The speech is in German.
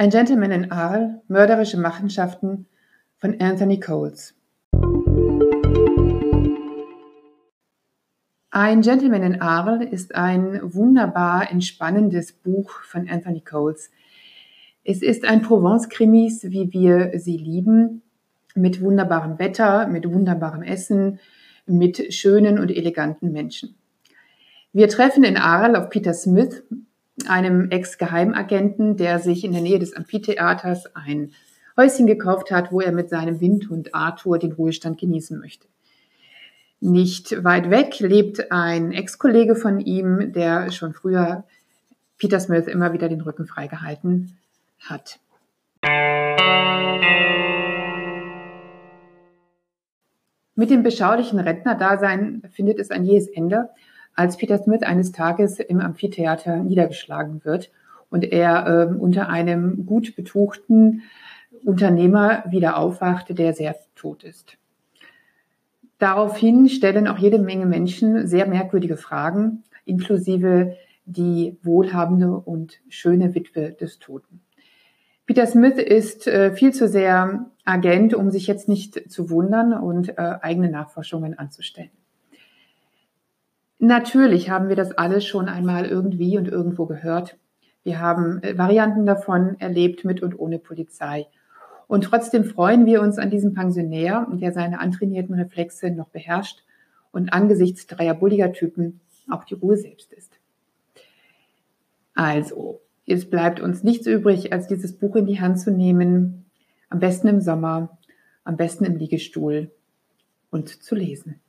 Ein Gentleman in Arles, mörderische Machenschaften von Anthony Coles. Ein Gentleman in Arles ist ein wunderbar entspannendes Buch von Anthony Coles. Es ist ein Provence-Krimis, wie wir sie lieben, mit wunderbarem Wetter, mit wunderbarem Essen, mit schönen und eleganten Menschen. Wir treffen in Arles auf Peter Smith, einem Ex-Geheimagenten, der sich in der Nähe des Amphitheaters ein Häuschen gekauft hat, wo er mit seinem Windhund Arthur den Ruhestand genießen möchte. Nicht weit weg lebt ein Ex-Kollege von ihm, der schon früher Peter Smith immer wieder den Rücken freigehalten hat. Mit dem beschaulichen Rentnerdasein findet es ein jähes Ende als Peter Smith eines Tages im Amphitheater niedergeschlagen wird und er äh, unter einem gut betuchten Unternehmer wieder aufwachte, der sehr tot ist. Daraufhin stellen auch jede Menge Menschen sehr merkwürdige Fragen, inklusive die wohlhabende und schöne Witwe des Toten. Peter Smith ist äh, viel zu sehr Agent, um sich jetzt nicht zu wundern und äh, eigene Nachforschungen anzustellen. Natürlich haben wir das alles schon einmal irgendwie und irgendwo gehört. Wir haben äh, Varianten davon erlebt mit und ohne Polizei. Und trotzdem freuen wir uns an diesem Pensionär, der seine antrainierten Reflexe noch beherrscht und angesichts dreier bulliger Typen auch die Ruhe selbst ist. Also, es bleibt uns nichts übrig, als dieses Buch in die Hand zu nehmen, am besten im Sommer, am besten im Liegestuhl und zu lesen.